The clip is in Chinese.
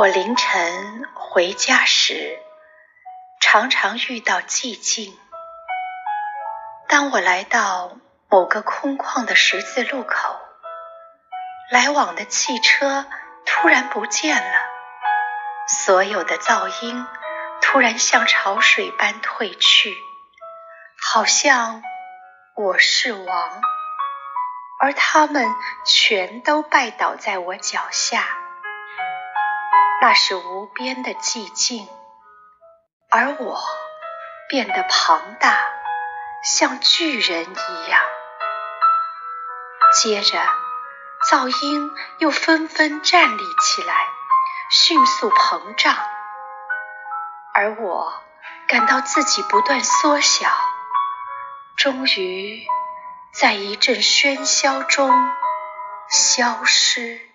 我凌晨回家时，常常遇到寂静。当我来到某个空旷的十字路口，来往的汽车突然不见了，所有的噪音突然像潮水般退去，好像我是王，而他们全都拜倒在我脚下。那是无边的寂静，而我变得庞大，像巨人一样。接着，噪音又纷纷站立起来，迅速膨胀，而我感到自己不断缩小，终于在一阵喧嚣中消失。